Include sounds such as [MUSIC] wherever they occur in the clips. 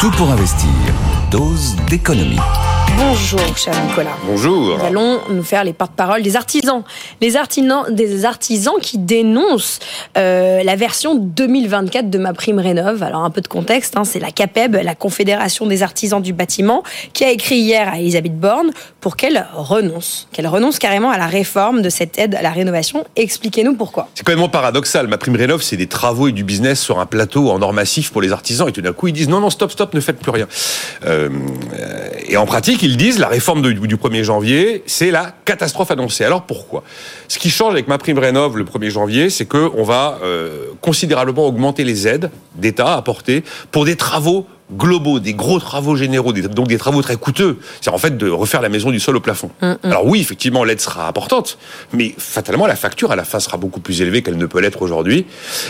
Tout pour investir. Dose d'économie. Bonjour, cher Nicolas. Bonjour. Nous allons nous faire les porte-parole des artisans. Les artisans, des artisans qui dénoncent euh, la version 2024 de ma prime rénov. Alors, un peu de contexte, hein, c'est la CAPEB, la Confédération des artisans du bâtiment, qui a écrit hier à Elisabeth Borne pour qu'elle renonce. Qu'elle renonce carrément à la réforme de cette aide à la rénovation. Expliquez-nous pourquoi. C'est quand même paradoxal. Ma prime rénov, c'est des travaux et du business sur un plateau en or massif pour les artisans. Et tout d'un coup, ils disent non, non, stop, stop, ne faites plus rien. Euh, et en pratique, ils disent la réforme du, 1er janvier, c'est la catastrophe annoncée. Alors pourquoi? Ce qui change avec ma prime rénov le 1er janvier, c'est qu'on va euh, considérablement augmenter les aides d'État apportées pour des travaux globaux, des gros travaux généraux, donc des travaux très coûteux. C'est en fait de refaire la maison du sol au plafond. Mm, mm. Alors oui, effectivement, l'aide sera importante, mais fatalement, la facture à la fin sera beaucoup plus élevée qu'elle ne peut l'être aujourd'hui.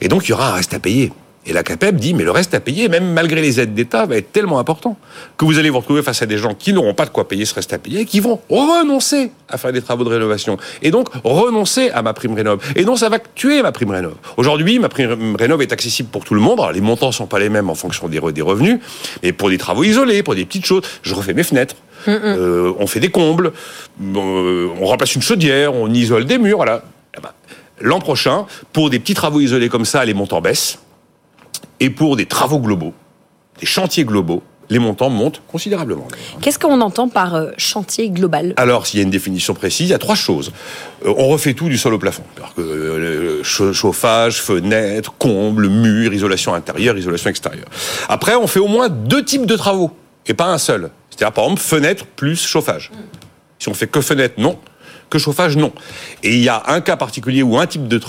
Et donc, il y aura un reste à payer. Et la CAPEB dit, mais le reste à payer, même malgré les aides d'État, va être tellement important que vous allez vous retrouver face à des gens qui n'auront pas de quoi payer ce reste à payer, qui vont renoncer à faire des travaux de rénovation. Et donc, renoncer à ma prime rénov. Et donc, ça va tuer ma prime rénov. Aujourd'hui, ma prime rénov est accessible pour tout le monde. Alors, les montants sont pas les mêmes en fonction des, revenus. Mais pour des travaux isolés, pour des petites choses, je refais mes fenêtres. Euh, on fait des combles, euh, on remplace une chaudière, on isole des murs, voilà. Eh ben, l'an prochain, pour des petits travaux isolés comme ça, les montants baissent. Et pour des travaux globaux, des chantiers globaux, les montants montent considérablement. Qu'est-ce qu'on entend par euh, chantier global? Alors, s'il y a une définition précise, il y a trois choses. Euh, on refait tout du sol au plafond. Que, euh, chauffage, fenêtre, comble, mur, isolation intérieure, isolation extérieure. Après, on fait au moins deux types de travaux, et pas un seul. C'est-à-dire, par exemple, fenêtre plus chauffage. Si on fait que fenêtre, non que chauffage, non. Et il y a un cas particulier où un type de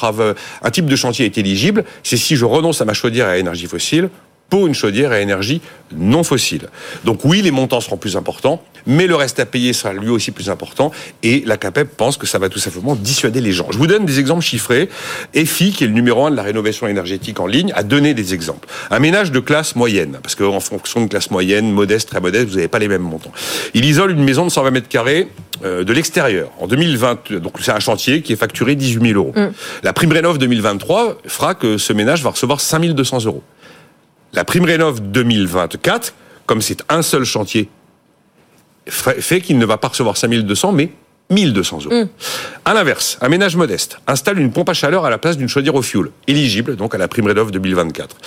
un type de chantier est éligible, c'est si je renonce à ma chaudière à énergie fossile pour une chaudière à énergie non fossile. Donc oui, les montants seront plus importants, mais le reste à payer sera lui aussi plus important, et la CAPEP pense que ça va tout simplement dissuader les gens. Je vous donne des exemples chiffrés. EFI, qui est le numéro un de la rénovation énergétique en ligne, a donné des exemples. Un ménage de classe moyenne, parce qu'en fonction de classe moyenne, modeste, très modeste, vous n'avez pas les mêmes montants. Il isole une maison de 120 mètres carrés euh, de l'extérieur. En 2020, donc c'est un chantier qui est facturé 18 000 euros. Mm. La prime rénov 2023 fera que ce ménage va recevoir 5 200 euros. La prime rénov 2024, comme c'est un seul chantier, fait qu'il ne va pas recevoir 5200, mais 1200 euros. Mm. À l'inverse, un ménage modeste installe une pompe à chaleur à la place d'une chaudière au fioul, éligible donc à la prime rénov 2024.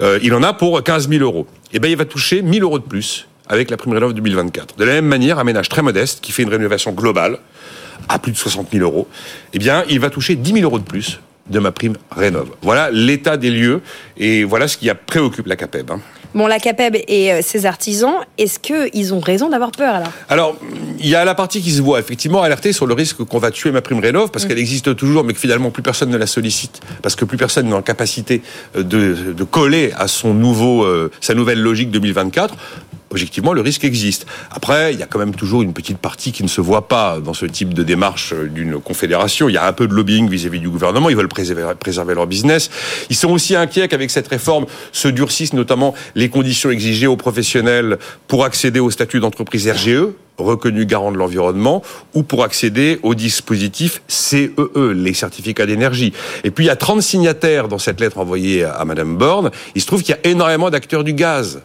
Euh, il en a pour 15 000 euros. Et eh ben il va toucher 1000 euros de plus avec la prime rénov 2024. De la même manière, un ménage très modeste qui fait une rénovation globale à plus de 60 000 euros, eh bien, il va toucher 10 000 euros de plus de ma prime rénov. Voilà l'état des lieux et voilà ce qui préoccupe la CAPEB. Hein. Bon, la CAPEB et euh, ses artisans, est-ce qu'ils ont raison d'avoir peur alors? Alors, il y a la partie qui se voit effectivement alerter sur le risque qu'on va tuer ma prime rénov parce mm. qu'elle existe toujours, mais que finalement plus personne ne la sollicite parce que plus personne n'est en capacité euh, de, coller à son nouveau, euh, sa nouvelle logique 2024 objectivement, le risque existe. Après, il y a quand même toujours une petite partie qui ne se voit pas dans ce type de démarche d'une confédération. Il y a un peu de lobbying vis-à-vis du gouvernement. Ils veulent préserver, préserver, leur business. Ils sont aussi inquiets qu'avec cette réforme se durcissent notamment les conditions exigées aux professionnels pour accéder au statut d'entreprise RGE reconnu garant de l'environnement ou pour accéder au dispositif CEE, e, les certificats d'énergie. Et puis il y a 30 signataires dans cette lettre envoyée à Madame Borne. Il se trouve qu'il y a énormément d'acteurs du gaz.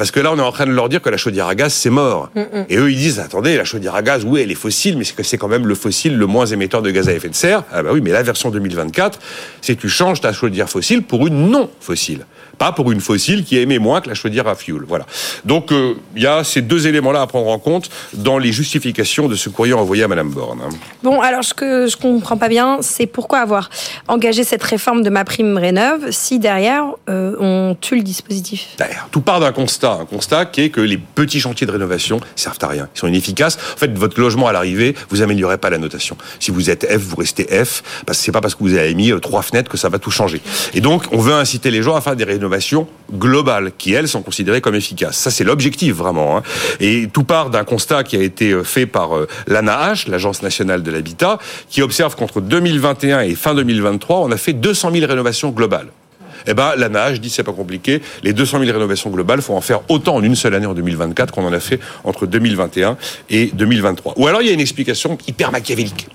Parce que là, on est en train de leur dire que la chaudière à gaz, c'est mort. Mm, mm. Et eux, ils disent, attendez, la chaudière à gaz, oui, elle est fossile, mais c'est quand même le fossile le moins émetteur de gaz à effet de serre. Ah bah oui, mais la version 2024, c'est tu changes ta chaudière fossile pour une non fossile pas pour une fossile qui émet moins que la chaudière à fioul. Voilà. Donc euh, il y a ces deux éléments-là à prendre en compte dans les justifications de ce courrier envoyé à Madame Borne. Hein. Bon, alors ce que je comprends pas bien, c'est pourquoi avoir engagé cette réforme de ma prime rénov si derrière euh, on tue le dispositif? Derrière, tout part d'un constat, un constat qui est que les petits chantiers de rénovation servent à rien, ils sont inefficaces. En fait, votre logement à l'arrivée, vous améliorez pas la notation. Si vous êtes F, vous restez F, parce que c'est pas parce que vous avez mis euh, trois fenêtres que ça va tout changer. Et donc, on veut inciter les gens à faire des rénovations globales qui, elles, sont considérées comme efficaces. Ça, c'est l'objectif vraiment. Hein. Et tout part d'un constat qui a été euh, fait par euh, l'ANAH, l'Agence nationale de l'habitat, qui observe qu'entre 2021 et fin 2023, on a fait 200 000 rénovations globales. Eh ben, l'ANAH dit c'est pas compliqué. Les 200 000 rénovations globales, faut en faire autant en une seule année en 2024 qu'on en a fait entre 2021 et 2023. Ou alors il y a une explication hyper machiavélique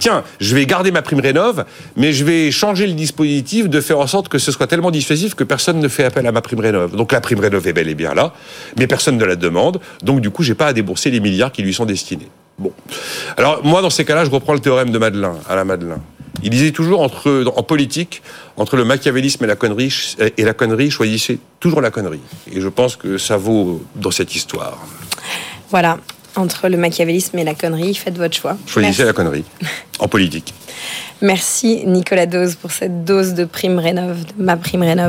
tiens, je vais garder ma prime rénov, mais je vais changer le dispositif de faire en sorte que ce soit tellement dissuasif que personne ne fait appel à ma prime rénov. Donc la prime rénov est bel et bien là, mais personne ne la demande. Donc du coup, j'ai pas à débourser les milliards qui lui sont destinés. Bon. Alors moi, dans ces cas-là, je reprends le théorème de Madelin, à la Madelin. Il disait toujours entre, en politique, entre le machiavélisme et la connerie, et la connerie, choisissez toujours la connerie. Et je pense que ça vaut dans cette histoire. Voilà entre le machiavélisme et la connerie. Faites votre choix. Choisissez la connerie en politique. [LAUGHS] Merci Nicolas Dose pour cette dose de prime rénov, de ma prime rénov.